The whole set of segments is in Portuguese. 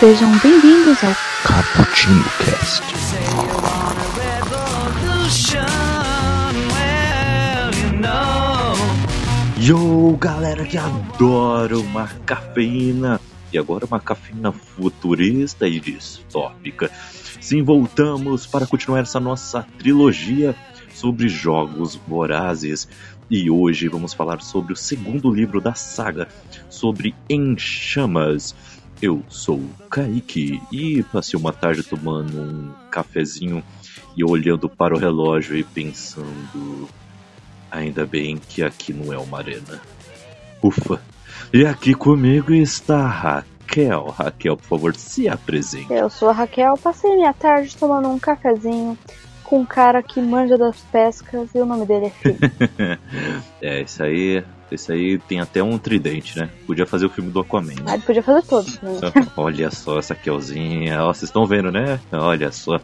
Sejam bem-vindos ao Cappuccino Cast. Yo, galera que adora uma cafeína. E agora uma cafeína futurista e distópica. Sim, voltamos para continuar essa nossa trilogia sobre jogos vorazes. E hoje vamos falar sobre o segundo livro da saga, sobre Em Chamas. Eu sou o Kaique e passei uma tarde tomando um cafezinho e olhando para o relógio e pensando. Ainda bem que aqui não é uma arena. Ufa! E aqui comigo está a Raquel. Raquel, por favor, se apresente. Eu sou a Raquel, passei minha tarde tomando um cafezinho com um cara que manja das pescas e o nome dele é Felipe. é, isso aí. Esse aí tem até um tridente, né? Podia fazer o filme do Aquaman. Né? Ah, ele podia fazer todos. Né? Olha só essa Kelzinha. Ó, vocês estão vendo, né? Olha só.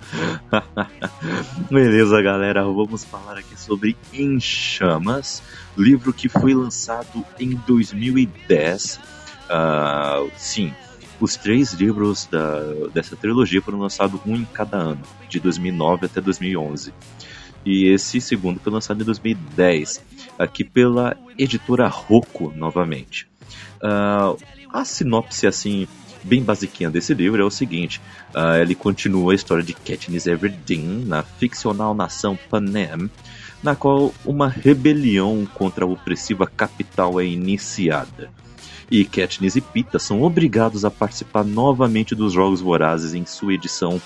Beleza, galera. Vamos falar aqui sobre Em Chamas, livro que foi lançado em 2010. Uh, sim, os três livros da, dessa trilogia foram lançados um em cada ano, de 2009 até 2011. E esse segundo foi lançado em 2010, aqui pela editora Rocco, novamente. Uh, a sinopse, assim, bem basiquinha desse livro é o seguinte: uh, ele continua a história de Katniss Everdeen na ficcional nação Panem, na qual uma rebelião contra a opressiva capital é iniciada. E Katniss e Pita são obrigados a participar novamente dos Jogos Vorazes em sua edição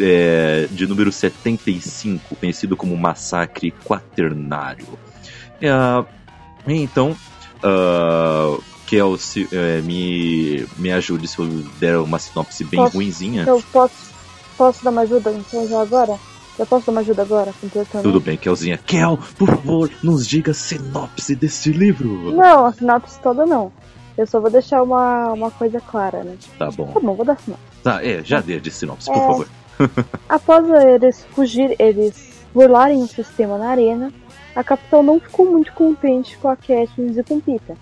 é, de número 75, conhecido como Massacre Quaternário. É, então, uh, Kel, se, é, me, me ajude se eu der uma sinopse bem posso, ruinzinha. Eu posso, posso dar uma ajuda então já agora? Eu posso dar uma ajuda agora? Tudo bem, Kelzinha. Kel, por favor, nos diga a sinopse desse livro. Não, a sinopse toda não. Eu só vou deixar uma, uma coisa clara, né? Tá bom. Tá bom, vou dar sinopse. Tá, é, já dê de sinopse, por é, favor. Após eles fugir, eles burlarem o sistema na arena, a capital não ficou muito contente com a Katniss e com Pita.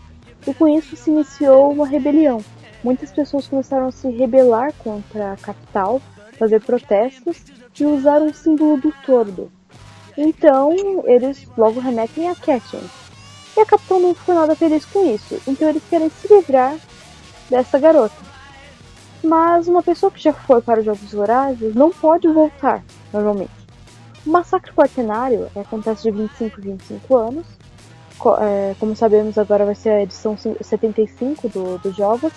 E com isso se iniciou uma rebelião. Muitas pessoas começaram a se rebelar contra a capital, fazer protestos e usar um símbolo do tordo. Então, eles logo remetem a Katniss. E a capital não ficou nada feliz com isso, então eles querem se livrar dessa garota. Mas uma pessoa que já foi para os Jogos Vorazes não pode voltar, normalmente. O Massacre Quartenário acontece de 25 em 25 anos. É, como sabemos, agora vai ser a edição 75 do, dos jogos.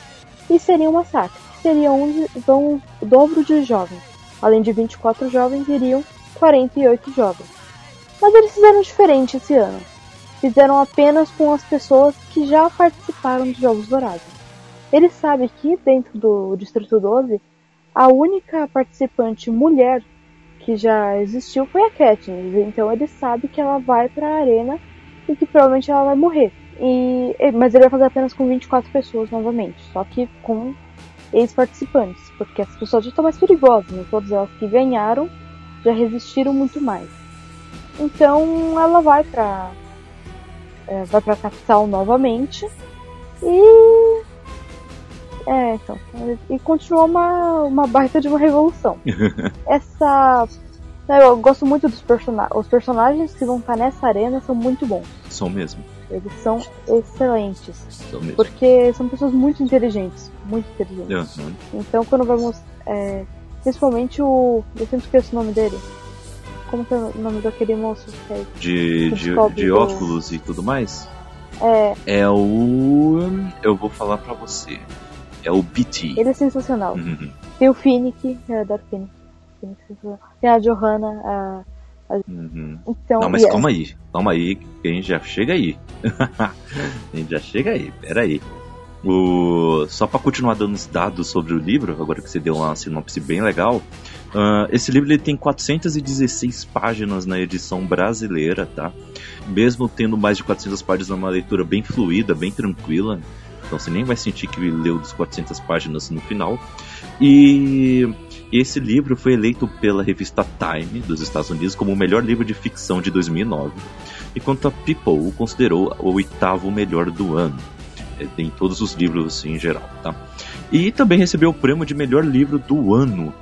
E seria um massacre. Seria onde vão o dobro de jovens. Além de 24 jovens, iriam 48 jovens. Mas eles fizeram diferente esse ano. Fizeram apenas com as pessoas que já participaram dos Jogos Vorazes. Ele sabe que dentro do Distrito 12, a única participante mulher que já existiu foi a Katniss. Então ele sabe que ela vai para a arena e que provavelmente ela vai morrer. E, mas ele vai fazer apenas com 24 pessoas novamente, só que com ex-participantes, porque as pessoas já estão mais perigosas, né? todas elas que ganharam já resistiram muito mais. Então ela vai para é, vai para capital novamente e é, então. E continuou uma, uma baita de uma revolução. Essa. Né, eu gosto muito dos personagens. Os personagens que vão estar nessa arena são muito bons. São mesmo. Eles são excelentes. São mesmo. Porque são pessoas muito inteligentes. Muito inteligentes. Uhum. Então quando vamos. É, principalmente o. Eu sempre esqueço o nome dele. Como que é o nome daquele moço que é, De, de, de óculos e tudo mais? É. É o. Eu vou falar pra você. É o BT. Ele é sensacional. Uhum. Tem o Finnick, eu adoro Finnick. Tem a Johanna, a. a... Uhum. Então, Não, mas calma aí, calma aí, que a gente já chega aí. a gente já chega aí, peraí. O... Só para continuar dando os dados sobre o livro, agora que você deu uma sinopse bem legal, uh, esse livro ele tem 416 páginas na edição brasileira, tá? Mesmo tendo mais de 400 páginas, é uma leitura bem fluida, bem tranquila. Então você nem vai sentir que leu dos 400 páginas no final. E esse livro foi eleito pela revista Time dos Estados Unidos como o melhor livro de ficção de 2009, enquanto a People o considerou o oitavo melhor do ano. é, em todos os livros assim, em geral, tá? E também recebeu o prêmio de melhor livro do ano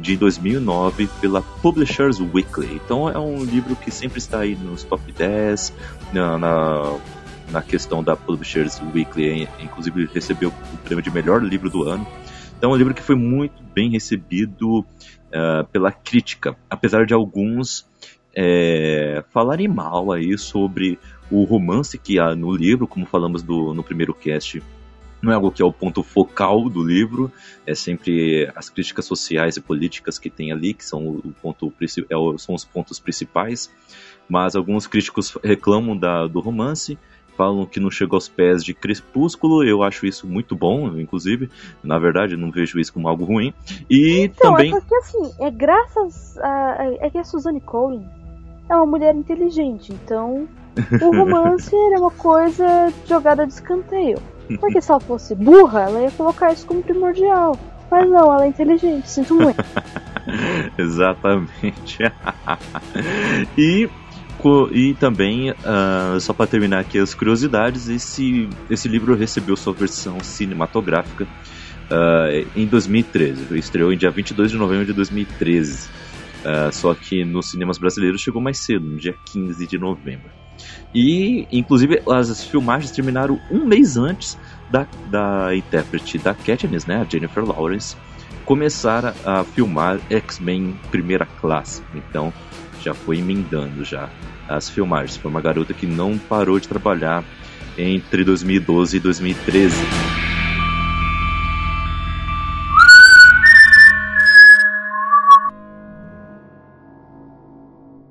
de 2009 pela Publishers Weekly. Então é um livro que sempre está aí nos top 10, na, na, na questão da Publishers Weekly, inclusive recebeu o prêmio de melhor livro do ano. Então é um livro que foi muito bem recebido uh, pela crítica, apesar de alguns é, falarem mal aí sobre o romance que há no livro, como falamos do, no primeiro cast. Não é algo que é o ponto focal do livro, é sempre as críticas sociais e políticas que tem ali, que são, o ponto, é são os pontos principais, mas alguns críticos reclamam da, do romance, falam que não chegou aos pés de Crepúsculo, eu acho isso muito bom, inclusive, na verdade não vejo isso como algo ruim, e então, também... é porque assim, é graças a... é que a Suzanne Collins é uma mulher inteligente, então o romance é uma coisa jogada de escanteio. Porque se ela fosse burra, ela ia colocar isso como primordial. Mas não, ela é inteligente, sinto muito. Exatamente. e, e também, uh, só para terminar aqui as curiosidades, esse, esse livro recebeu sua versão cinematográfica uh, em 2013. Estreou em dia 22 de novembro de 2013. Uh, só que nos cinemas brasileiros chegou mais cedo, no dia 15 de novembro. E, inclusive, as filmagens terminaram um mês antes da, da intérprete da Katniss, né, a Jennifer Lawrence, começar a, a filmar X-Men Primeira Classe. Então, já foi emendando já as filmagens. Foi uma garota que não parou de trabalhar entre 2012 e 2013.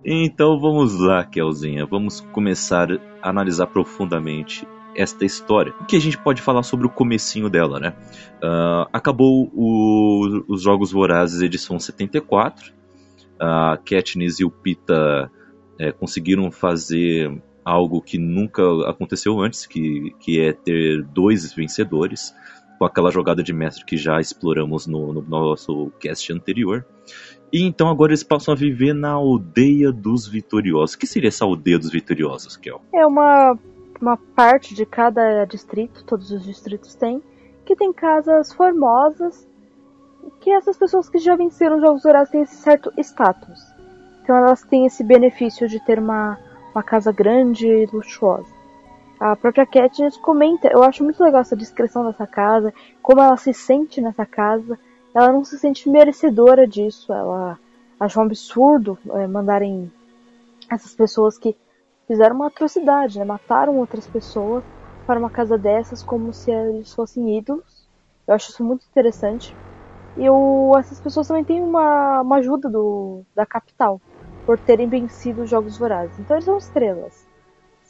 Então vamos lá, Kelzinha. Vamos começar a analisar profundamente esta história. O que a gente pode falar sobre o comecinho dela, né? Uh, acabou o, os Jogos Vorazes edição 74. A Katniss e o Pita é, conseguiram fazer algo que nunca aconteceu antes, que, que é ter dois vencedores, com aquela jogada de mestre que já exploramos no, no nosso cast anterior. E então agora eles passam a viver na aldeia dos vitoriosos. O que seria essa aldeia dos vitoriosos, Kel? É uma, uma parte de cada distrito, todos os distritos têm, que tem casas formosas, que essas pessoas que já venceram jogos dourados têm esse certo status. Então elas têm esse benefício de ter uma, uma casa grande e luxuosa. A própria Katniss comenta, eu acho muito legal essa descrição dessa casa, como ela se sente nessa casa ela não se sente merecedora disso. Ela acha um absurdo é, mandarem essas pessoas que fizeram uma atrocidade, né? mataram outras pessoas para uma casa dessas como se eles fossem ídolos. Eu acho isso muito interessante. E eu, essas pessoas também têm uma, uma ajuda do, da capital por terem vencido os Jogos Vorazes. Então eles são estrelas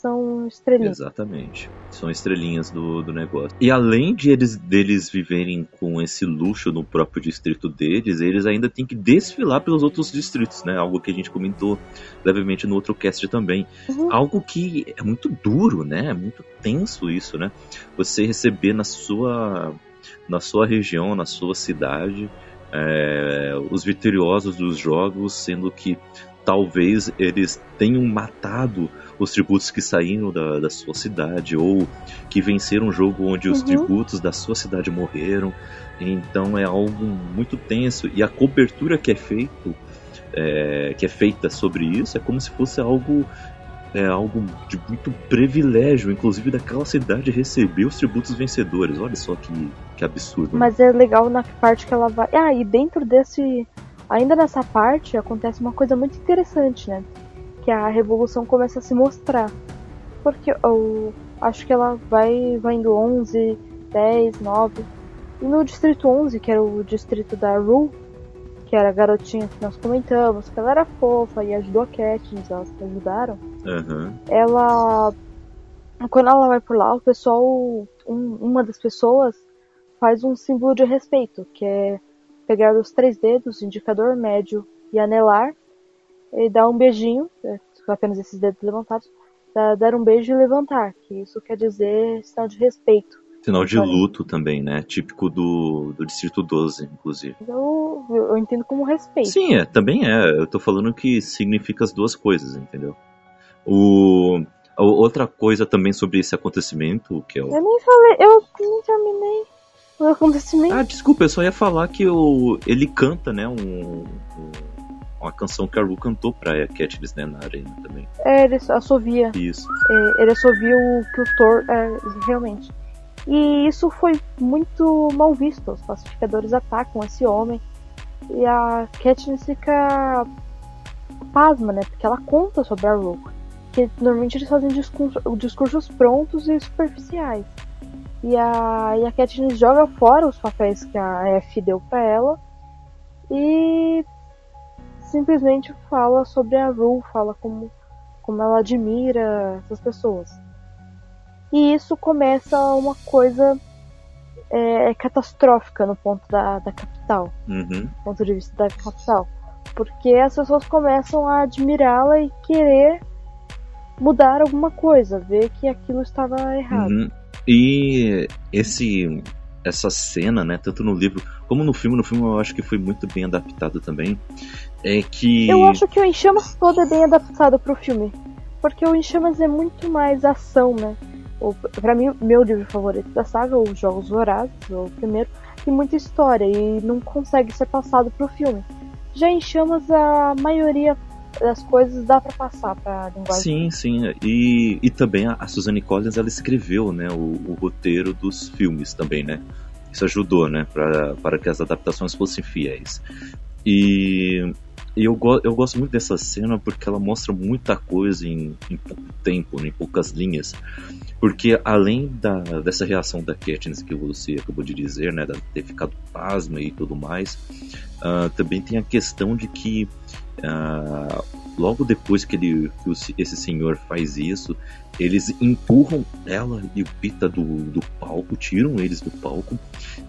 são estrelinhas. Exatamente. São estrelinhas do, do negócio. E além de eles deles viverem com esse luxo no próprio distrito deles, eles ainda têm que desfilar pelos outros distritos, né? Algo que a gente comentou levemente no outro cast também. Uhum. Algo que é muito duro, né? É muito tenso isso, né? Você receber na sua na sua região, na sua cidade, é, os vitoriosos dos jogos, sendo que talvez eles tenham matado os tributos que saíram da, da sua cidade ou que venceram um jogo onde os uhum. tributos da sua cidade morreram. Então é algo muito tenso e a cobertura que é feito é, que é feita sobre isso é como se fosse algo é algo de muito privilégio, inclusive daquela cidade receber os tributos vencedores. Olha só que, que absurdo. Mas é legal na parte que ela vai. Ah, e dentro desse. Ainda nessa parte acontece uma coisa muito interessante, né? que a revolução começa a se mostrar. Porque eu acho que ela vai, vai indo 11, 10, 9. E no distrito 11, que era o distrito da Rue, que era a garotinha que nós comentamos, que ela era fofa e ajudou a Katniss, elas ajudaram. Uhum. Ela. Quando ela vai por lá, o pessoal. Um, uma das pessoas faz um símbolo de respeito, que é pegar os três dedos, indicador, médio e anelar, e dar um beijinho, é, com apenas esses dedos levantados, dar um beijo e levantar, que isso quer dizer sinal de respeito. Sinal de luto também, né? Típico do, do Distrito 12, inclusive. Eu, eu entendo como respeito. Sim, é, também é. Eu tô falando que significa as duas coisas, entendeu? O, Outra coisa também sobre esse acontecimento, que é o... Eu nem falei, eu nem terminei o acontecimento. Ah, desculpa, eu só ia falar que o, ele canta, né, um, um uma canção que a Ru cantou pra Katniss, né, na arena também. É, ele assovia. Isso. É, ele assovia o que o Thor, é, realmente. E isso foi muito mal visto. Os pacificadores atacam esse homem. E a Katniss fica pasma, né? Porque ela conta sobre a Rook. Que normalmente eles fazem discurso, discursos prontos e superficiais. E a, e a Katniss joga fora os papéis que a F deu pra ela. E simplesmente fala sobre a Rue, fala como, como ela admira essas pessoas. E isso começa uma coisa é, é catastrófica no ponto da, da capital, uhum. ponto de vista da capital. Porque as pessoas começam a admirá-la e querer mudar alguma coisa, ver que aquilo estava errado. Uhum. E esse essa cena, né, tanto no livro como no filme, no filme eu acho que foi muito bem adaptado também, é que... Eu acho que o Em Chamas todo é bem adaptado pro filme, porque o Em Chamas é muito mais ação, né, o, pra mim, meu livro favorito da saga, Os Jogos Vorazes, o primeiro, tem muita história e não consegue ser passado pro filme. Já em Chamas, a maioria das coisas dá para passar para Sim, linguagem. sim. E, e também a, a Suzanne Collins ela escreveu né, o, o, roteiro dos filmes também, né? Isso ajudou, né? Para que as adaptações fossem fiéis. E, e eu, go, eu gosto muito dessa cena porque ela mostra muita coisa em, em pouco tempo, né, em poucas linhas. Porque além da, dessa reação da Katniss que você acabou de dizer, né? De ter ficado pasma e tudo mais, uh, também tem a questão de que Uh, logo depois que, ele, que esse senhor faz isso, eles empurram ela e o Pita do, do palco, tiram eles do palco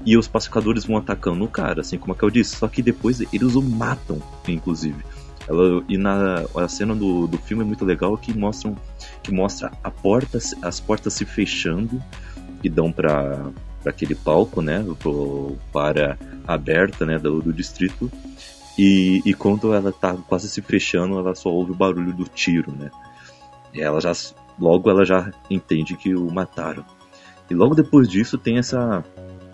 e os pacificadores vão atacando o cara, assim como eu disse. Só que depois eles o matam, inclusive. Ela, e na a cena do, do filme é muito legal que mostram que mostra a porta, as portas se fechando e dão para aquele palco, né, pro, para aberta, né, do, do distrito e, e quando ela tá quase se fechando, ela só ouve o barulho do tiro, né? E ela já logo ela já entende que o mataram. E logo depois disso tem essa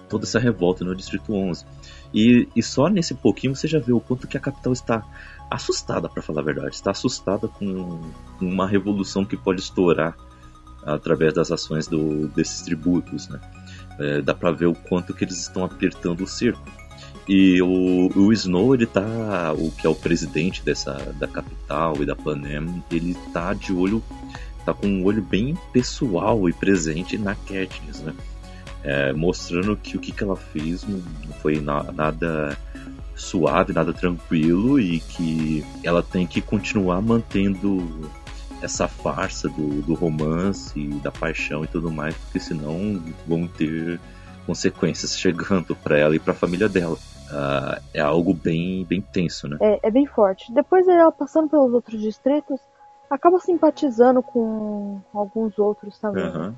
toda essa revolta no Distrito 11. E, e só nesse pouquinho você já vê o quanto que a capital está assustada, para falar a verdade. Está assustada com uma revolução que pode estourar através das ações do, desses tributos, né? É, dá para ver o quanto que eles estão apertando o cerco. E o, o Snow, ele tá. O que é o presidente dessa, da capital e da Panem, ele tá de olho. tá com um olho bem pessoal e presente na Katniss, né? É, mostrando que o que, que ela fez não foi na, nada suave, nada tranquilo e que ela tem que continuar mantendo essa farsa do, do romance da paixão e tudo mais, porque senão vão ter consequências chegando para ela e para a família dela uh, é algo bem, bem tenso, né? É, é bem forte. Depois ela passando pelos outros distritos, acaba simpatizando com alguns outros também. Uhum.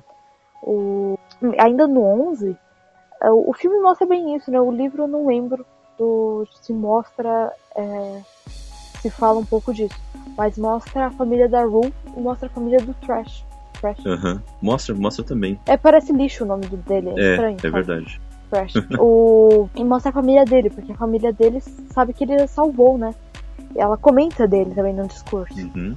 O, ainda no 11, é, o filme mostra bem isso, né? O livro eu não lembro do se mostra é, se fala um pouco disso, mas mostra a família da Rue e mostra a família do Trash. Trash. Uhum. Mostra, mostra também. É parece lixo o nome dele, é, é estranho. É sabe? verdade. O... E mostra a família dele, porque a família dele sabe que ele salvou, né? E ela comenta dele também no discurso. Uhum.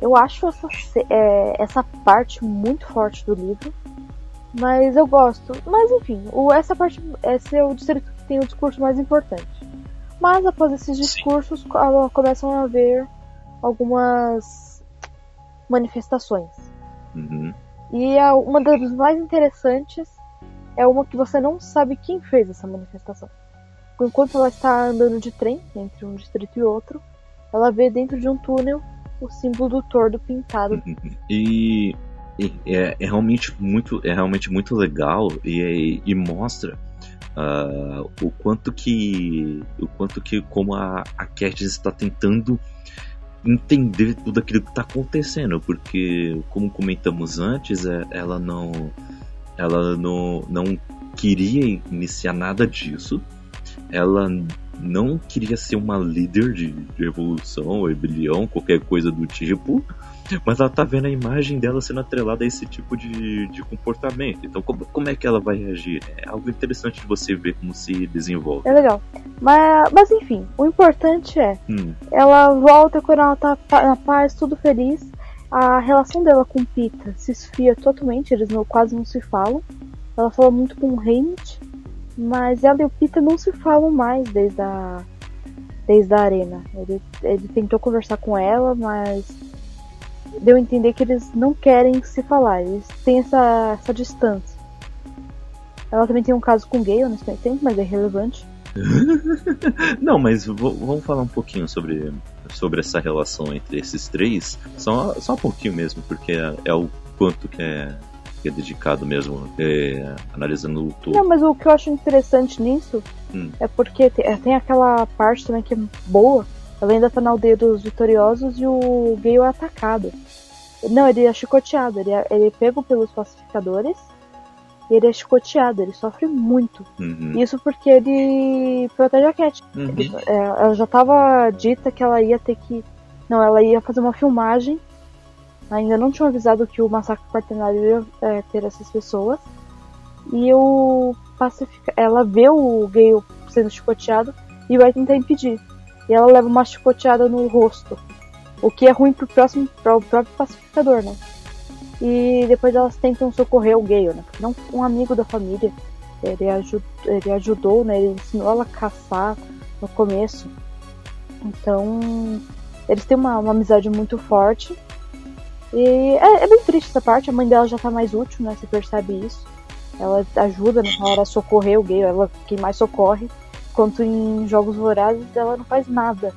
Eu acho essa, é, essa parte muito forte do livro. Mas eu gosto. Mas enfim, o, essa parte. Esse é o distrito que tem o discurso mais importante. Mas após esses discursos começam a haver algumas manifestações. Uhum. E a, uma das mais interessantes é uma que você não sabe quem fez essa manifestação. Enquanto ela está andando de trem entre um distrito e outro, ela vê dentro de um túnel o símbolo do tordo pintado. E, e é, é, realmente muito, é realmente muito legal e, e mostra uh, o quanto que, o quanto que como a, a Katniss está tentando entender tudo aquilo que está acontecendo, porque como comentamos antes, é, ela não ela não, não queria iniciar nada disso. Ela não queria ser uma líder de, de revolução, rebelião, qualquer coisa do tipo. Mas ela tá vendo a imagem dela sendo atrelada a esse tipo de, de comportamento. Então, como, como é que ela vai reagir? É algo interessante de você ver como se desenvolve. É legal. Mas, mas enfim, o importante é: Hum, ela volta quando ela tá na paz, tudo feliz. A relação dela com Pita se esfria totalmente, eles não, quase não se falam. Ela fala muito com o Heinrich, mas ela e o Pita não se falam mais desde a, desde a arena. Ele, ele tentou conversar com ela, mas deu a entender que eles não querem se falar, eles têm essa, essa distância. Ela também tem um caso com meio tempo, mas é relevante. Não, mas vamos falar um pouquinho sobre, sobre essa relação entre esses três. Só, só um pouquinho mesmo, porque é, é o quanto que é, que é dedicado mesmo, é, analisando o todo. Não, mas o que eu acho interessante nisso Hum. é porque te- é, tem aquela parte também que é boa. Ela ainda tá na aldeia dos vitoriosos e o Gale é atacado. Não, ele é chicoteado. Ele é, ele é pego pelos pacificadores e ele é chicoteado. Ele sofre muito. Uhum. Isso porque ele protege a Cat. Uhum. Ele- é, ela já tava dita que ela ia ter que. Não, ela ia fazer uma filmagem. Ainda não tinham avisado que o massacre quaternário ia é, ter essas pessoas. E o pacifica... ela vê o Gale sendo chicoteado e vai tentar impedir. E ela leva uma chicoteada no rosto. O que é ruim pro, próximo, pro próprio pacificador, né? E depois elas tentam socorrer o Gale, né? Porque não um amigo da família. Ele, aju ele ajudou, né? Ele ensinou ela a caçar no começo. Então, eles têm uma, uma amizade muito forte. E é, é bem triste essa parte. A mãe dela já tá mais útil, né? Você percebe isso. Ela ajuda na hora a socorrer o Gale. Ela quem mais socorre. Enquanto em Jogos Vorazes ela não faz nada.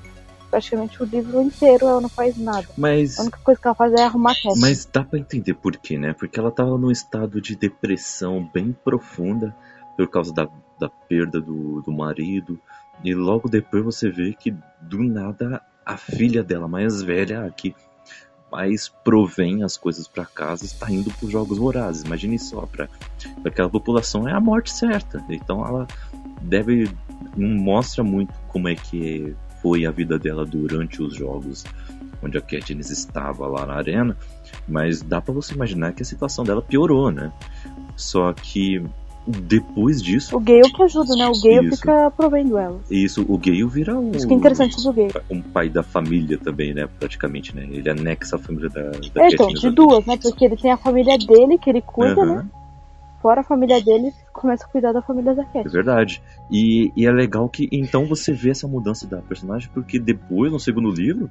Praticamente o livro inteiro ela não faz nada. Mas, A única coisa que ela faz é arrumar a Cat. mas dá pra entender por quê, né? Porque ela tava num estado de depressão bem profunda por causa da, da perda do, do marido. E logo depois você vê que do nada a filha dela mais velha, a que mais provém as coisas pra casa, está indo pros jogos vorazes. Imagine só, pra aquela população é a morte certa. Então ela deve. não mostra muito como é que foi a vida dela durante os jogos onde a Katniss estava lá na arena, mas dá pra você imaginar que a situação dela piorou, né? Só que depois disso, O Gale que ajuda, né? O Gale Isso. fica provendo ela. isso o Gale vira um, Isso que é interessante do Gale. um pai da família também, né? Praticamente, né? Ele anexa a família da, da É, então, de duas, né? Porque ele tem a família dele que ele cuida, Aham. né? Fora a família dele, ele começa a cuidar da família da É Cat. verdade. E, e é legal que então você vê essa mudança da personagem, porque depois, no segundo livro,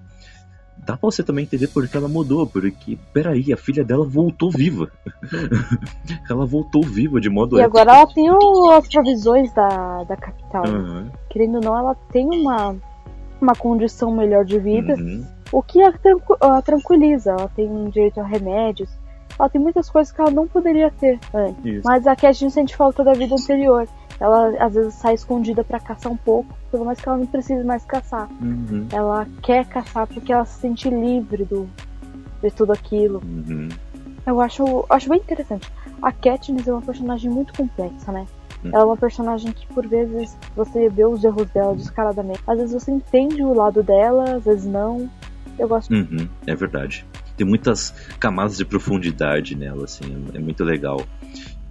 dá pra você também entender por que ela mudou. Porque, peraí, a filha dela voltou viva. ela voltou viva de modo E épico. agora ela tem o- as provisões da, da capital. né? Aham, Querendo ou não, ela tem uma, uma condição melhor de vida, uhum. o que a, tranqu- a tranquiliza. Ela tem direito a remédios, ela tem muitas coisas que ela não poderia ter antes. Isso. Mas a Cat sente falta da vida anterior. Ela às vezes sai escondida pra caçar um pouco, pelo mais que ela não precise mais caçar. Uhum, Ela quer caçar porque ela se sente livre do, de tudo aquilo. uhum. Eu acho, acho bem interessante. A Katniss é uma personagem muito complexa, né? Hum. Ela é uma personagem que, por vezes, você vê os erros dela descaradamente. Às vezes você entende o lado dela, às vezes não. Eu gosto. Uhum, é verdade. Tem muitas camadas de profundidade nela, assim, é muito legal.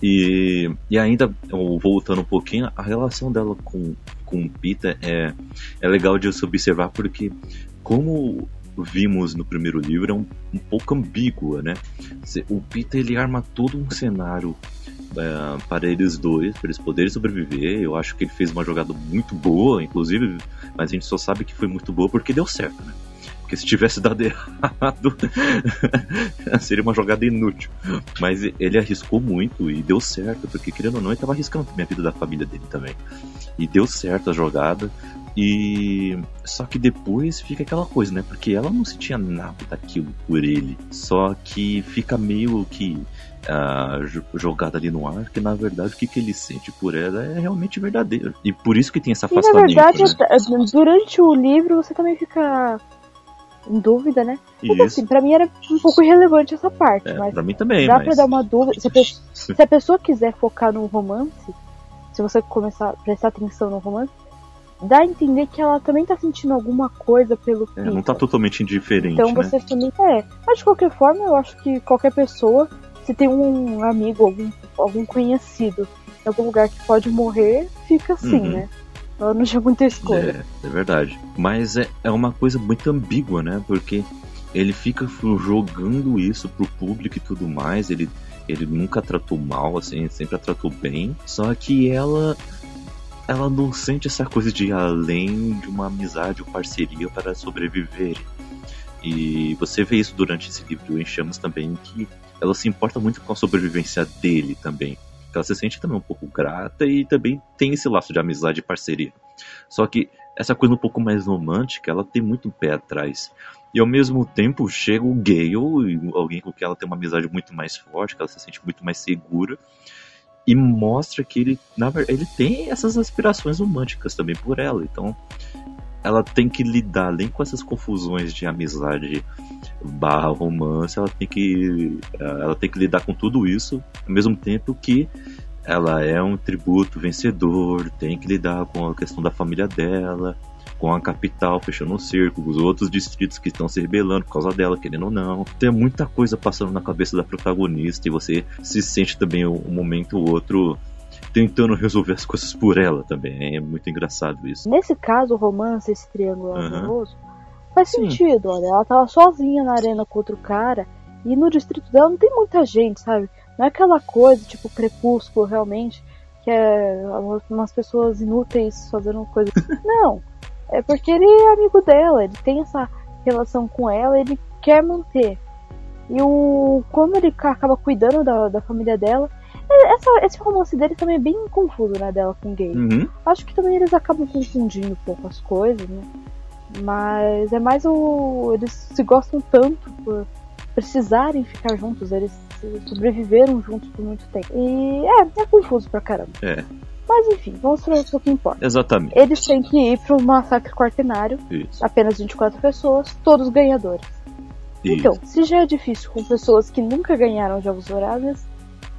E, e ainda, voltando um pouquinho, a relação dela com, com o Pita é, é legal de se observar porque, como vimos no primeiro livro, é um, um pouco ambígua, né? O Pita ele arma todo um cenário é, para eles dois, para eles poderem sobreviver. Eu acho que ele fez uma jogada muito boa, inclusive, mas a gente só sabe que foi muito boa porque deu certo, né? Porque se tivesse dado errado, seria uma jogada inútil. Mas ele arriscou muito e deu certo, porque querendo ou não, ele estava arriscando também a vida da família dele também. E deu certo a jogada. E só que depois fica aquela coisa, né? Porque ela não sentia nada daquilo por ele. Só que fica meio que jo- jogada ali no ar, que na verdade o que, que ele sente por ela é realmente verdadeiro. E por isso que tem esse E na afastamento. verdade, né? durante o livro você também fica em dúvida, né? Isso. assim, pra mim era um pouco irrelevante essa parte, É, mas pra mim também, dá mas... pra dar uma dúvida. Se a, pe- se a pessoa quiser focar no romance, se você começar a prestar atenção no romance, dá a entender que ela também tá sentindo alguma coisa pelo É, não tá totalmente indiferente, Então né? você também. É. Mas de qualquer forma, eu acho que qualquer pessoa, se tem um amigo, algum, algum conhecido em algum lugar que pode morrer, fica assim, Uhum. né? Ela não tinha muita escolha. É, é verdade. Mas é, é uma coisa muito ambígua, né? Porque ele fica jogando isso pro público e tudo mais. Ele, ele nunca tratou mal, assim, sempre a tratou bem. Só que ela. Ela não sente essa coisa de ir além de uma amizade ou parceria para sobreviver. E você vê isso durante esse livro em Chamas também, que ela se importa muito com a sobrevivência dele também. Ela se sente também um pouco grata e também tem esse laço de amizade e parceria. Só que essa coisa um pouco mais romântica, ela tem muito pé atrás. E ao mesmo tempo chega o Gale, alguém com quem ela tem uma amizade muito mais forte, que ela se sente muito mais segura, e mostra que ele, na verdade, ele tem essas aspirações românticas também por ela. Então, ela tem que lidar além com essas confusões de amizade barra romance, ela tem que ela tem que lidar com tudo isso ao mesmo tempo que ela é um tributo vencedor, tem que lidar com a questão da família dela, com a capital fechando um cerco, os outros distritos que estão se rebelando por causa dela, querendo ou não. Tem muita coisa passando na cabeça da protagonista e você se sente também um momento ou outro tentando resolver as coisas por ela também. É muito engraçado isso. Nesse caso, o romance, esse triângulo Aham. amoroso, faz Sim. sentido, olha. Ela tava sozinha na arena contra o cara, e no distrito dela não tem muita gente, sabe? Não é aquela coisa, tipo, crepúsculo, realmente, que é umas pessoas inúteis fazendo coisa. não. É porque ele é amigo dela, ele tem essa relação com ela, ele quer manter. E o quando ele ca- acaba cuidando da, da família dela, essa, esse romance dele também é bem confuso, né, dela com o gay. Uhum. Acho que também eles acabam confundindo um pouco as coisas, né? Mas é mais o. Eles se gostam tanto por precisarem ficar juntos, eles sobreviveram juntos por muito tempo. E é, é confuso pra caramba. É, Mas enfim, vamos para o que importa. exatamente. Eles têm que ir pro massacre quartenário, Isso. apenas 24 pessoas, todos ganhadores. Então, se já é difícil com pessoas que nunca ganharam Jogos Vorazes,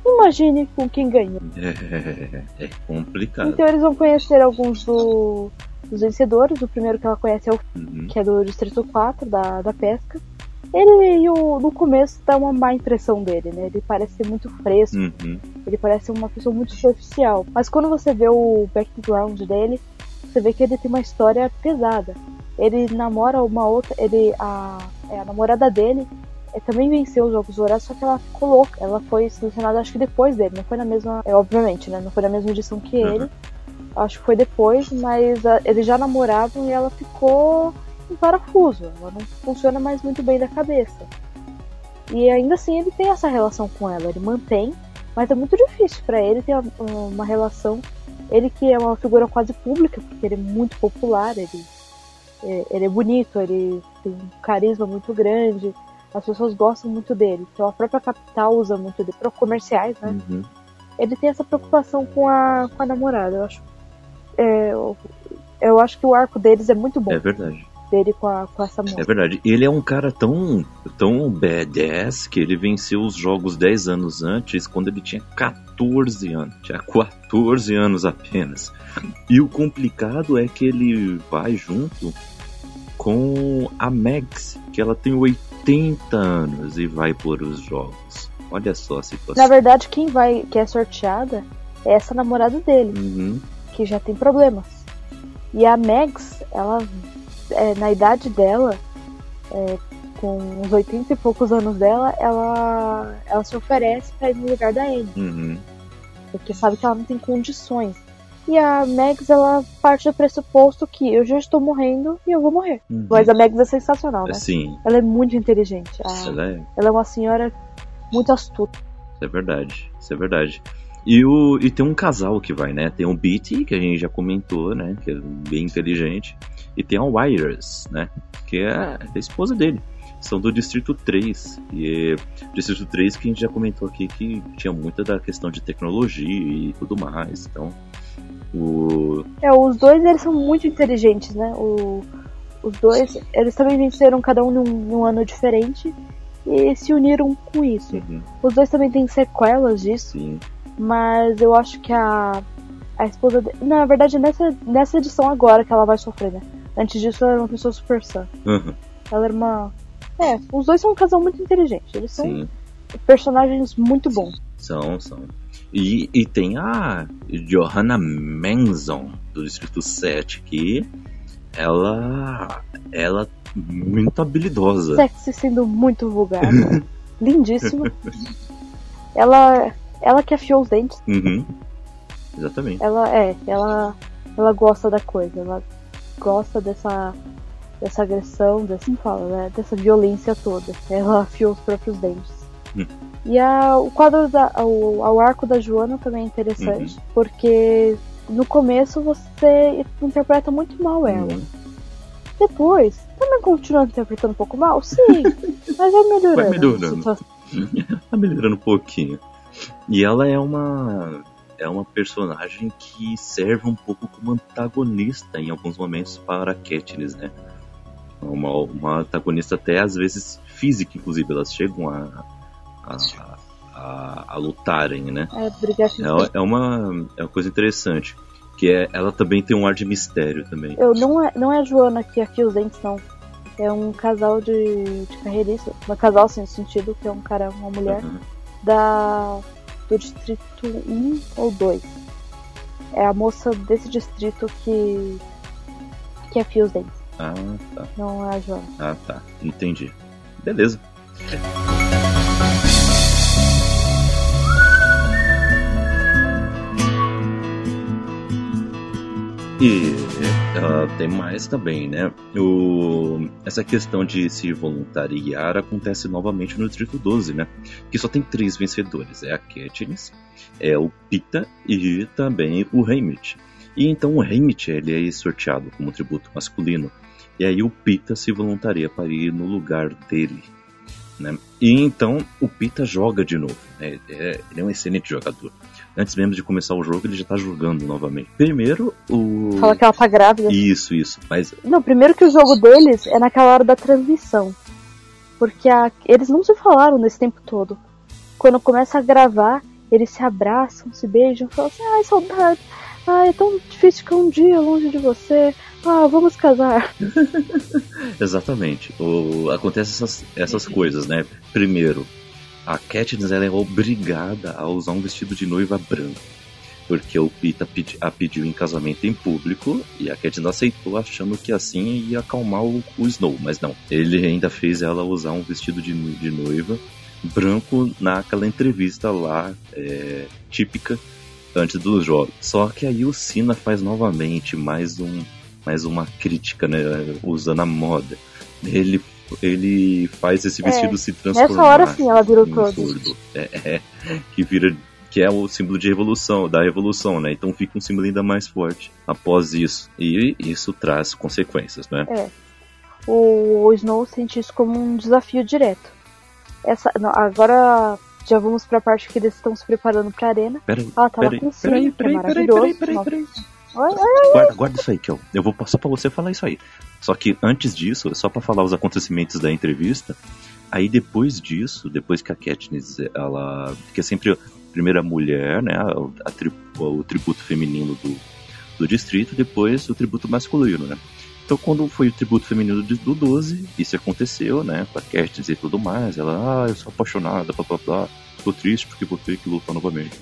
imagine com quem ganhou. É, é complicado. Então eles vão conhecer alguns do- dos vencedores. O primeiro que ela conhece é o Uhum. que é do Distrito 4, da, da pesca. Ele, o- no começo, dá uma má impressão dele, né? Ele parece ser muito fresco, Uhum. ele parece ser uma pessoa muito superficial. Mas quando você vê o background dele, você vê que ele tem uma história pesada. Ele namora uma outra, ele, a, é, a namorada dele é, também venceu os Jogos Vorazes, só que ela ficou louca. Ela foi selecionada, acho que depois dele, não foi na mesma, é, obviamente, né? Não foi na mesma edição que Uhum. ele. Acho que foi depois, mas ah, eles já namoravam e ela ficou em parafuso. Ela não funciona mais muito bem da cabeça. E ainda assim ele tem essa relação com ela, ele mantém, mas é muito difícil pra ele ter uma, uma relação. Ele que é uma figura quase pública, porque ele é muito popular, ele, é, ele é bonito, ele tem um carisma muito grande, as pessoas gostam muito dele. Então a própria capital usa muito dele para comerciais, né? Uhum. ele tem essa preocupação com a, com a namorada. Eu acho, é, eu, eu acho que o arco deles é muito bom, É verdade. dele com, a, com essa moça. É verdade. Ele é um cara tão, tão badass que ele venceu os jogos 10 anos antes, quando ele tinha 14 anos. Tinha 14 anos apenas. E o complicado é que ele vai junto com a Max, que ela tem 80 anos e vai por os jogos. Olha só a situação. Na verdade, quem vai, que é sorteada, é essa namorada dele, Uhum. que já tem problemas. E a Max, ela, é, na idade dela, é, com uns 80 e poucos anos dela, ela, ela se oferece pra ir no lugar da Anne. Uhum. porque sabe que ela não tem condições. E a Mags, ela parte do pressuposto que eu já estou morrendo e eu vou morrer. Uhum. Mas a Mags é sensacional, né? Sim, Ela é muito inteligente. A- ela é, ela é uma senhora muito astuta. Isso é verdade, isso é verdade. E, o, e tem um casal que vai, né? Tem o Beatty, que a gente já comentou, né? Que é bem inteligente. E tem a Wires, né? Que é a esposa dele. São do Distrito 3. E Distrito 3 que a gente já comentou aqui que tinha muita da questão de tecnologia e tudo mais. Então, o... É, os dois, eles são muito inteligentes, né? O- os dois, eles também venceram cada um num, num ano diferente e se uniram com isso. Uhum, Os dois também têm sequelas disso, sim. mas eu acho que a, a esposa dele. Na verdade, nessa, nessa edição agora que ela vai sofrer, né? Antes disso, ela era uma pessoa super sã. Uhum. Ela era uma. É, os dois são um casal muito inteligente. Eles são Sim, personagens muito bons. são, são. E, e tem a Johanna Manson, do Distrito 7, que ela, ela muito habilidosa. Sexy sendo muito vulgar. Lindíssima. Ela. Ela que afiou os dentes. Uhum. Exatamente. Ela é. Ela. Ela gosta da coisa. Ela gosta dessa. Dessa agressão, dessa, fala, né? Dessa violência toda. Ela afiou os próprios dentes. Hum. E a, o quadro da. O, o arco da Joana também é interessante. Uhum. Porque no começo você interpreta muito mal ela. Uhum. Depois, também continua interpretando um pouco mal? Sim, mas vai melhorando. Vai melhorando. tá melhorando um pouquinho. E ela é uma é uma personagem que serve um pouco como antagonista em alguns momentos para a Katniss, né? Uma, uma antagonista até às vezes física, inclusive, elas chegam a, a, a, a lutarem, né? É, brigar É, é uma, é uma coisa interessante. Que é, ela também tem um ar de mistério também. Eu não é, não é a Joana que afia os dentes, não. É um casal de, de carreiristas. Um casal, assim, no sentido que é um cara, uma mulher, Uhum. da do distrito 1 ou 2. É a moça desse distrito que que afia os dentes. Ah, tá. Não é a Joana. Ah, tá. Entendi. Beleza. E ah, tem mais também, né? O, essa questão de se voluntariar acontece novamente no Distrito 12, né? Que só tem três vencedores. É a Katniss, é o Pita e também o Haymitch. E então o Haymitch ele é sorteado como tributo masculino. E aí o Pita se voluntaria para ir no lugar dele. Né? E então o Pita joga de novo. Né? É- ele é um excelente jogador. Antes mesmo de começar o jogo, ele já tá jogando novamente. Primeiro, o. Fala que ela tá grávida. Isso, isso. Mas Não, primeiro que o jogo deles é naquela hora da transmissão. Porque a- eles não se falaram nesse tempo todo. Quando começa a gravar, eles se abraçam, se beijam, falam assim, ai, saudade. Ai, é tão difícil ficar um dia longe de você. Ah, vamos casar. Exatamente. O, acontece essas, essas coisas, né? Primeiro, a Katniss ela é obrigada a usar um vestido de noiva branco. Porque o Pita a pediu em casamento em público e a Katniss aceitou achando que assim ia acalmar o, o Snow. Mas não, ele ainda fez ela usar um vestido de, de noiva branco naquela entrevista lá, é, típica, antes dos jogos. Só que aí o Sina faz novamente mais um mais uma crítica, né, usando a moda. Ele ele faz esse É, vestido se transformar. Nessa hora sim ela virou em um todo. surdo. É, é, que vira que é o símbolo de revolução, da revolução, né? Então fica um símbolo ainda mais forte após isso. E isso traz consequências, né? O, o Snow sente isso como um desafio direto. Essa, não, agora já vamos pra parte que eles estão se preparando pra arena. Pera, Ela tava peraí, com peraí, que é peraí, peraí, maravilhoso. peraí, peraí, Nossa. peraí. Ai, ai, Guarda, guarda isso aí, Kel. Eu vou passar pra você falar isso aí. Só que antes disso, só pra falar os acontecimentos da entrevista, aí depois disso, depois que a Katniss, ela. Porque é sempre a primeira mulher, né? A, a tri- o tributo feminino do, do distrito, depois o tributo masculino, né? Então, quando foi o tributo feminino do 12, isso aconteceu, né? Com a Katniss e tudo mais. Ela, ah, eu sou apaixonada, blá blá blá. Tô triste porque vou ter que lutar novamente.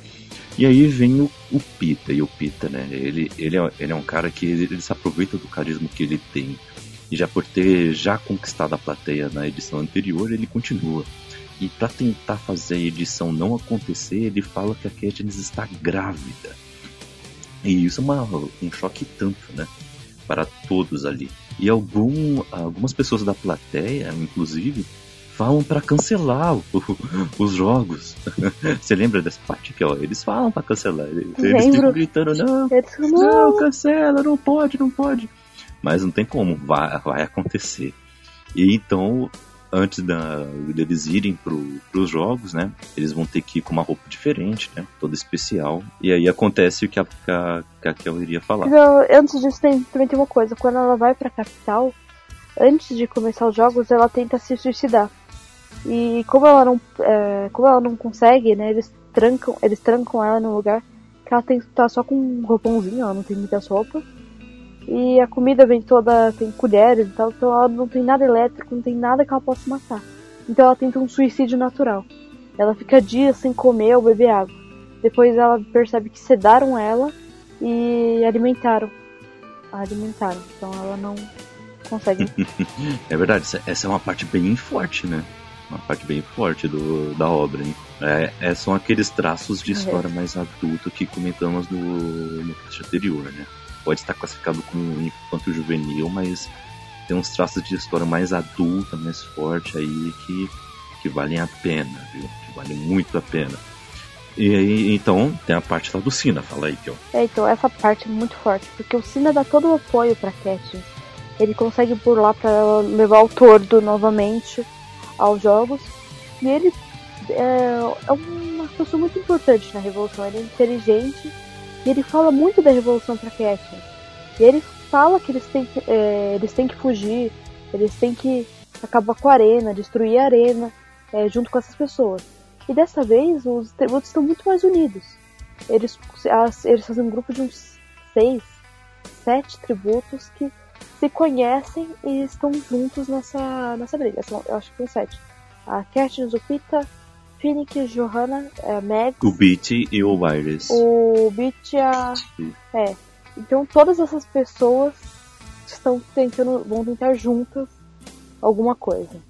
E aí vem o, o Pita, e o Pita, né? Ele, ele, é, ele é um cara que ele, ele se aproveita do carisma que ele tem. E já por ter já conquistado a plateia na edição anterior, ele continua. E para tentar fazer a edição não acontecer, ele fala que a Katniss está grávida. E isso é uma, um choque tanto, né? Para todos ali. E algum, algumas pessoas da plateia, inclusive, falam para cancelar o- os jogos. Você lembra dessa parte aqui, ó? Eles falam para cancelar. Eles Lembro. ficam gritando, não, não, não, cancela, não pode, não pode. Mas não tem como, vai, vai acontecer. E então, antes da, deles irem pro, pros jogos, né? Eles vão ter que ir com uma roupa diferente, né? Toda especial. E aí acontece o que a, que a, que a Kel iria falar. Não, antes disso tem, também tem uma coisa, quando ela vai pra capital, antes de começar os jogos, ela tenta se suicidar. E como ela não, é, como ela não consegue, né, eles trancam, eles trancam ela num lugar que ela tem que estar só com um roupãozinho, ela não tem muitas roupas. E a comida vem toda, tem colheres e tal, então ela não tem nada elétrico, não tem nada que ela possa matar. Então ela tenta um suicídio natural. Ela fica dias sem comer ou beber água. Depois ela percebe que sedaram ela e alimentaram. Alimentaram. Então ela não consegue. é verdade, essa é uma parte bem forte, né? Uma parte bem forte do, da obra, hein? É, é, são aqueles traços de história mais adulta que comentamos no, no cast anterior, né? Pode estar classificado como infanto juvenil, mas tem uns traços de história mais adulta, mais forte aí que, que valem a pena, viu? Que valem muito a pena. E aí, então, tem a parte lá do Sina, fala aí, Kion. É, então, essa parte é muito forte, porque o Sina dá todo o apoio pra Cat. Ele consegue burlar para levar o Tordo novamente aos jogos. E ele é, é uma pessoa muito importante na Revolução. Ele é inteligente e ele fala muito da Revolução para Katniss. E ele fala que eles têm que, é, eles têm que fugir, eles têm que acabar com a arena, destruir a arena é, junto com essas pessoas. E dessa vez os tributos estão muito mais unidos. Eles, as, eles fazem um grupo de uns seis, sete tributos que se conhecem e estão juntos nessa, nessa briga. Eu acho que são sete. A Katniss, o Pita, Phoenix, Johanna, é, Meg. O Beat e o Virus. O Beat e a. É. Então todas essas pessoas estão tentando. vão tentar juntas alguma coisa.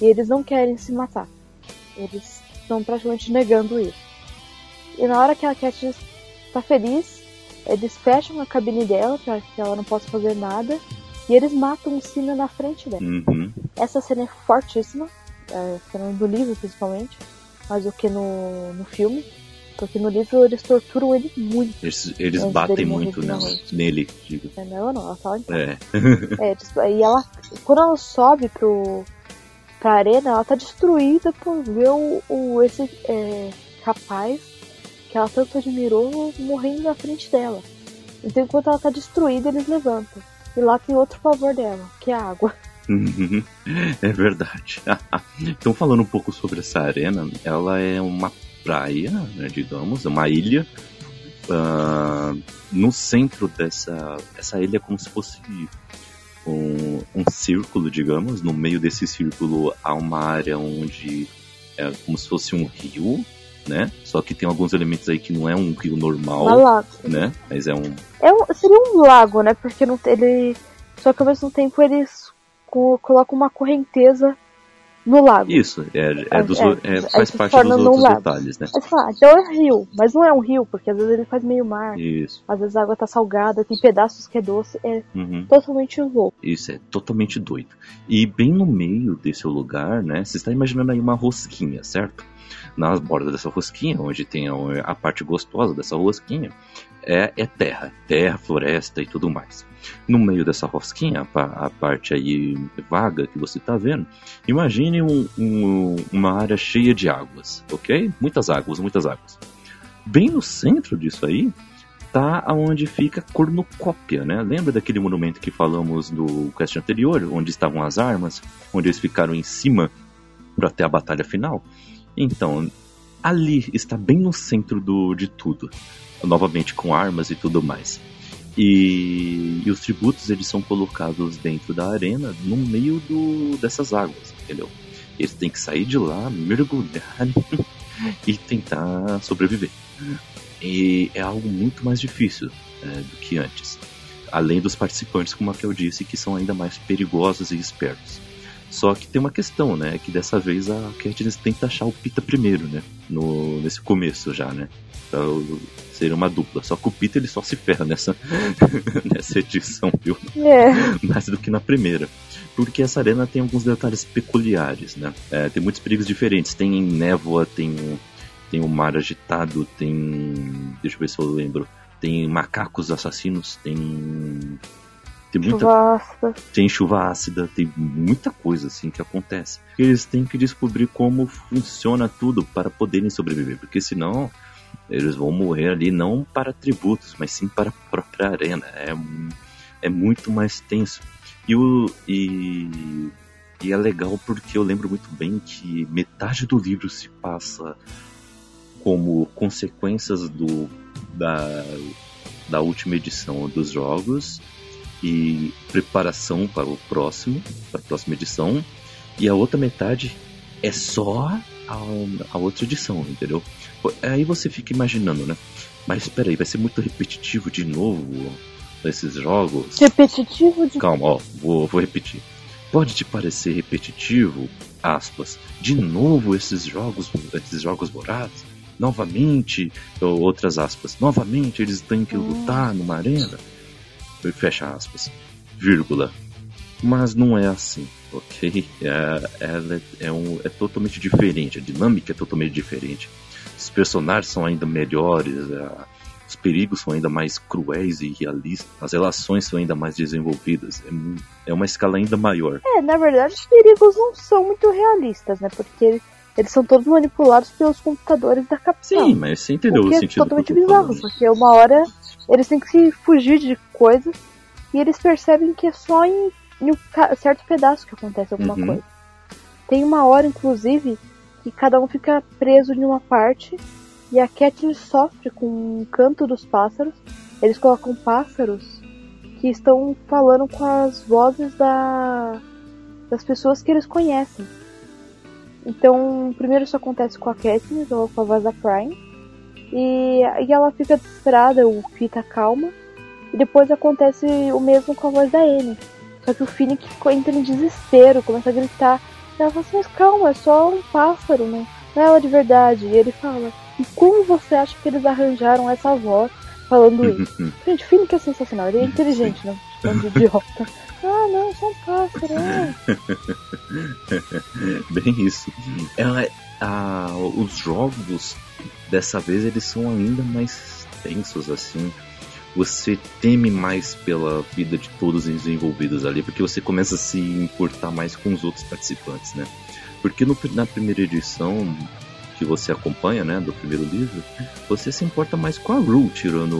E eles não querem se matar. Eles estão praticamente negando isso. E na hora que a Katniss está feliz, eles fecham a cabine dela para que ela não possa fazer nada. E eles matam o Sina na frente dela. Uhum. Essa cena é fortíssima, é, cena do livro principalmente mais do que no, no filme. Porque no livro eles torturam ele muito. Eles, eles batem muito né, nele, digo. É, não, não, ela fala então. É. é. E ela, quando ela sobe pro, pra arena, ela tá destruída por ver o, o esse é, rapaz que ela tanto admirou morrendo na frente dela. Então enquanto ela tá destruída, eles levantam. E lá tem outro favor dela, que é a água. é verdade. então, falando um pouco sobre essa arena, ela é uma praia, né, digamos, uma ilha. Uh, no centro dessa essa ilha é como se fosse um, um círculo, digamos. No meio desse círculo há uma área onde é como se fosse um rio, né? Só que tem alguns elementos aí que não é um rio normal, né? Mas é um... é um seria um lago, né? Porque não ele só que ao mesmo tempo eles coloca uma correnteza no lago. Isso, é, é, dos, é, é faz parte dos outros lago. detalhes, né? Fala, então é rio, mas não é um rio, porque às vezes ele faz meio mar. Isso. Às vezes a água tá salgada, tem pedaços que é doce, é uhum. totalmente louco. Isso, é totalmente doido. E bem no meio desse lugar, né, você está imaginando aí uma rosquinha, certo? Na borda dessa rosquinha, onde tem a, a parte gostosa dessa rosquinha, é, é terra, terra, floresta e tudo mais no meio dessa rosquinha, a parte aí vaga que você está vendo, imagine um, um, uma área cheia de águas, ok? Muitas águas, muitas águas. Bem no centro disso aí, tá aonde fica cornucópia, né? Lembra daquele monumento que falamos no quest anterior, onde estavam as armas, onde eles ficaram em cima para ter a batalha final? Então, ali está bem no centro do, de tudo, novamente com armas e tudo mais. E, e, os tributos eles são colocados dentro da arena, no meio do, dessas águas, entendeu? Eles têm que sair de lá, mergulhar e tentar sobreviver. E é algo muito mais difícil é, do que antes. Além dos participantes, como a que disse, que são ainda mais perigosos e espertos. Só que tem uma questão, né? Que dessa vez a Katniss tenta achar o Pita primeiro, né? No, nesse começo já, né? Pra ser uma dupla. Só que o Pita ele só se ferra nessa, nessa edição, viu? É. Mais do que na primeira. Porque essa arena tem alguns detalhes peculiares, né? É, tem muitos perigos diferentes. Tem névoa, tem, tem o mar agitado, tem. Deixa eu ver se eu lembro. Tem macacos assassinos, tem tem muita chuva ácida. tem chuva ácida, tem muita coisa assim que acontece. Eles têm que descobrir como funciona tudo para poderem sobreviver, porque senão eles vão morrer ali não para tributos, mas sim para a própria arena. É, é muito mais tenso. E, o, e, e é legal porque eu lembro muito bem que metade do livro se passa como consequências do, da, da última edição dos jogos e preparação para o próximo, para a próxima edição. E a outra metade é só a, a outra edição, entendeu? Aí você fica imaginando, né? Mas espera aí, vai ser muito repetitivo de novo esses jogos. Repetitivo de. Calma, ó, vou, vou repetir. Pode te parecer repetitivo, aspas, de novo esses jogos, esses jogos vorazes? Novamente, ou outras aspas, novamente eles têm que hum. lutar numa arena? Fecha aspas, vírgula. Mas não é assim, ok? É, é, é, um, é totalmente diferente, a dinâmica é totalmente diferente. Os personagens são ainda melhores, é, os perigos são ainda mais cruéis e realistas, as relações são ainda mais desenvolvidas. É, é uma escala ainda maior. É, na verdade, os perigos não são muito realistas, né? Porque eles são todos manipulados pelos computadores da capital. Sim, mas você entendeu o, o sentido. É totalmente bizarro, porque uma hora eles têm que se fugir de coisas e eles percebem que é só em, em um certo pedaço que acontece alguma uhum. coisa. Tem uma hora, inclusive, que cada um fica preso em uma parte e a Katniss sofre com o canto dos pássaros. Eles colocam pássaros que estão falando com as vozes da, das pessoas que eles conhecem. Então, primeiro isso acontece com a Katniss, ou com a voz da Prime. E, e ela fica desesperada, o Fita calma. E depois acontece o mesmo com a voz da Anne. Só que o Finnick entra em desespero, começa a gritar. E ela fala assim, mas calma, é só um pássaro, né? Não é ela de verdade. E ele fala, e como você acha que eles arranjaram essa voz falando isso? Gente, Finnick é sensacional, ele é inteligente, não né? de idiota. Ah, não, são pássaros. É. Bem isso. Ela, a, os jogos dessa vez eles são ainda mais tensos assim. Você teme mais pela vida de todos os envolvidos ali, porque você começa a se importar mais com os outros participantes, né? Porque no, na primeira edição que você acompanha, né, do primeiro livro, você se importa mais com a Rue, tirando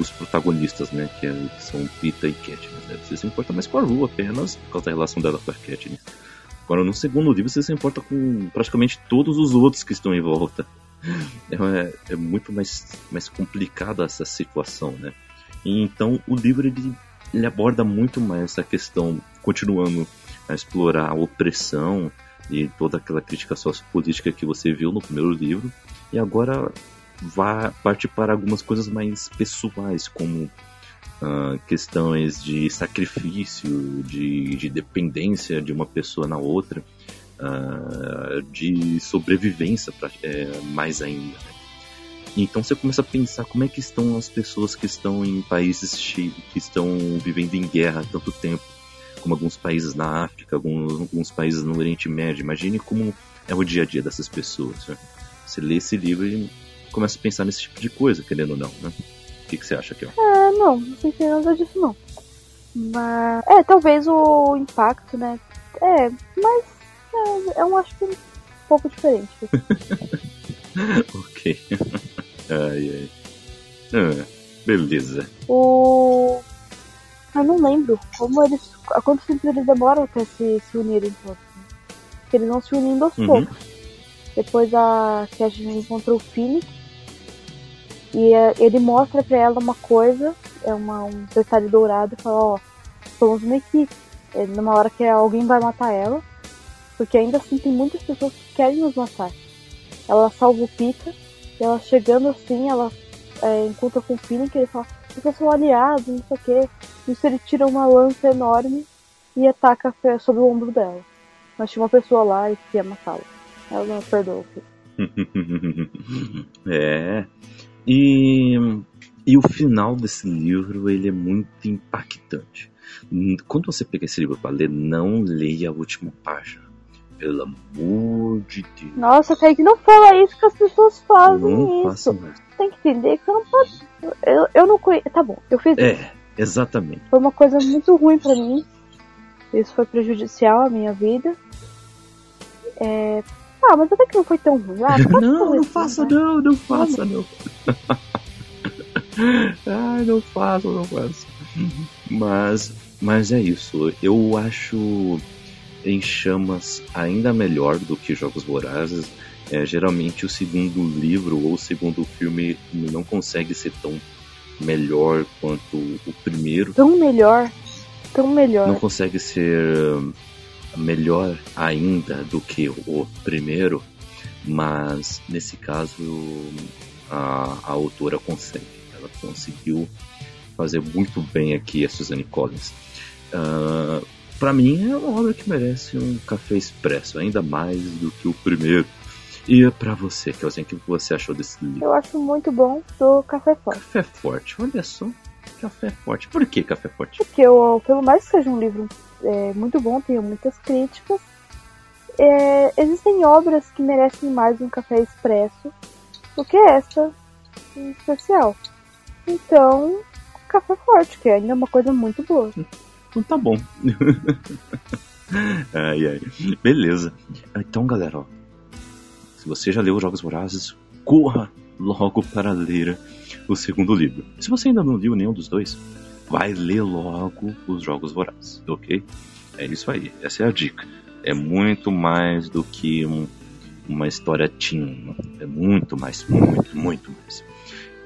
os protagonistas, né, que, é, que são Pita e Katniss, né? Você se importa mais com a Rue apenas por causa da relação dela com a Katniss. Agora, no segundo livro, você se importa com praticamente todos os outros que estão em volta. É, é muito mais, mais complicada essa situação, né? E, então, o livro, ele, ele aborda muito mais essa questão, continuando a explorar a opressão, e toda aquela crítica sociopolítica que você viu no primeiro livro. E agora vai parte para algumas coisas mais pessoais, como uh, questões de sacrifício, de, de dependência de uma pessoa na outra, uh, de sobrevivência pra, é, mais ainda. Né? Então você começa a pensar como é que estão as pessoas que estão em países que estão vivendo em guerra há tanto tempo como alguns países na África, alguns, alguns países no Oriente Médio. Imagine como é o dia a dia dessas pessoas. Né? Você lê esse livro e começa a pensar nesse tipo de coisa, querendo ou não, né? O que, que você acha? Ó? É, não, não sei se nada disso não. Mas. É, talvez o impacto, né? É, mas é, eu acho que é um pouco diferente. ok. ai, ai. Ah, beleza. O. Eu não lembro como eles há quanto tempo eles demoram até se, se unirem todos. Porque eles vão se unindo aos uhum. poucos. Depois a que a gente encontrou o Phoenix e é, ele mostra pra ela uma coisa, é uma, um detalhe dourado e fala, ó, oh, somos uma equipe. É numa hora que alguém vai matar ela, porque ainda assim tem muitas pessoas que querem nos matar. Ela salva o Pita, e ela chegando assim, ela é, encontra com o Phoenix e ele fala, vocês são aliados, não sei o que. Isso ele tira uma lança enorme e ataca sobre o ombro dela. Mas tinha uma pessoa lá e queria matá-la. Ela não perdoou. é. E, e o final desse livro ele é muito impactante. Quando você pega esse livro para ler, não leia a última página. Pelo amor de Deus. Nossa, Kaique, não fala isso que as pessoas fazem não isso. Tem que entender que você não pode. Eu, eu não conheço. Tá bom, eu fiz é. isso. Exatamente. Foi uma coisa muito ruim para mim. Isso foi prejudicial à minha vida. É... Ah, mas até que não foi tão ruim. Ah, não, não faça né? não, não faça não. Ai, não faça, não faça. Mas, mas é isso. Eu acho em chamas ainda melhor do que Jogos Vorazes. É, geralmente o segundo livro ou o segundo filme não consegue ser tão melhor quanto o primeiro. Tão melhor, tão melhor. Não consegue ser melhor ainda do que o primeiro, mas nesse caso a, a autora consegue. Ela conseguiu fazer muito bem aqui a Suzanne Collins. Uh, para mim é uma obra que merece um café expresso, ainda mais do que o primeiro. E para você, Kelzinha, o que você achou desse livro? Eu acho muito bom do Café Forte. Café Forte, olha só. Café Forte. Por que Café Forte? Porque, eu, pelo mais que seja um livro é, muito bom, tenho muitas críticas, é, existem obras que merecem mais um café expresso do que essa em especial. Então, Café Forte, que é ainda uma coisa muito boa. Então tá bom. ai, ai. Beleza. Então, galera, ó, se você já leu os Jogos Vorazes, corra logo para ler o segundo livro. Se você ainda não leu nenhum dos dois, vai ler logo os Jogos Vorazes, ok? É isso aí, essa é a dica. É muito mais do que um, uma história teen, é muito mais, muito, muito mais.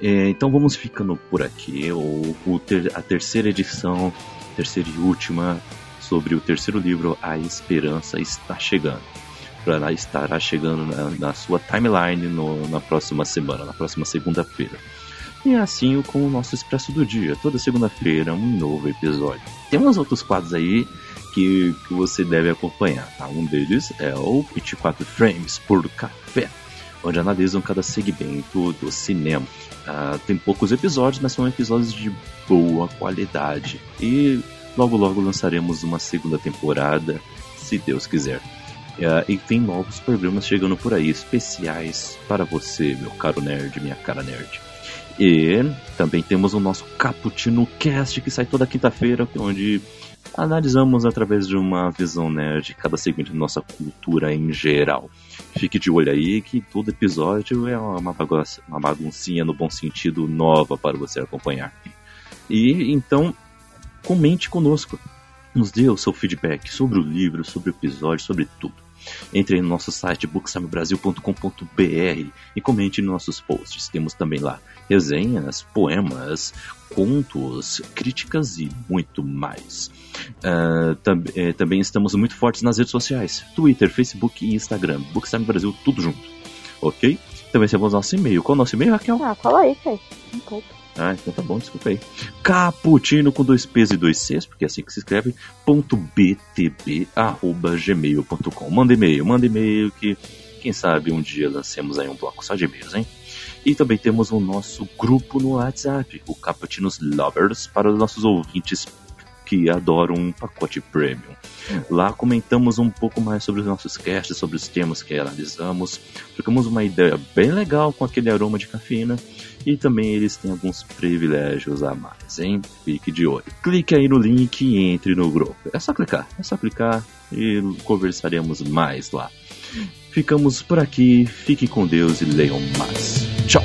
É, então vamos ficando por aqui. O, o ter, a terceira edição, terceira e última, sobre o terceiro livro, A Esperança, está chegando ela estará chegando na, na sua timeline no, na próxima semana, na próxima segunda-feira. E assim com o nosso Expresso do Dia, toda segunda-feira um novo episódio. Temos outros quadros aí que, que você deve acompanhar, tá? Um deles é o 24 Frames por Café, onde analisam cada segmento do cinema. Uh, tem poucos episódios, mas são episódios de boa qualidade. E logo logo lançaremos uma segunda temporada, se Deus quiser. Uh, e tem novos programas chegando por aí, especiais para você, meu caro nerd, minha cara nerd. E também temos o nosso Cappuccino Cast, que sai toda quinta-feira, onde analisamos através de uma visão nerd cada segmento da nossa cultura em geral. Fique de olho aí que todo episódio é uma, bagunça, uma baguncinha no bom sentido nova para você acompanhar. E então, comente conosco. Nos dê o seu feedback sobre o livro, sobre o episódio, sobre tudo. Entre no nosso site booksamebrasil.com.br e comente nos nossos posts. Temos também lá resenhas, poemas, contos, críticas e muito mais. Uh, tam eh, também estamos muito fortes nas redes sociais: Twitter, Facebook e Instagram. Bookstime Brasil, tudo junto. Ok? Também temos nosso e-mail. Qual é o nosso e-mail, Raquel? Ah, fala aí, Fê. Um pouco. Ah, então tá bom, desculpa aí. Caputino com dois P's e dois C's, porque é assim que se escreve, ponto btb, arroba, gmail.com. Manda e-mail, manda e-mail que, quem sabe, um dia lancemos aí um bloco só de e-mails, hein? E também temos o nosso grupo no WhatsApp, o Caputinos Lovers, para os nossos ouvintes que adoram um pacote premium. Lá comentamos um pouco mais sobre os nossos casts, sobre os temas que analisamos, trocamos uma ideia bem legal com aquele aroma de cafeína e também eles têm alguns privilégios a mais, hein? Fique de olho. Clique aí no link e entre no grupo. É só clicar, é só clicar e conversaremos mais lá. Ficamos por aqui, fiquem com Deus e leiam mais. Tchau!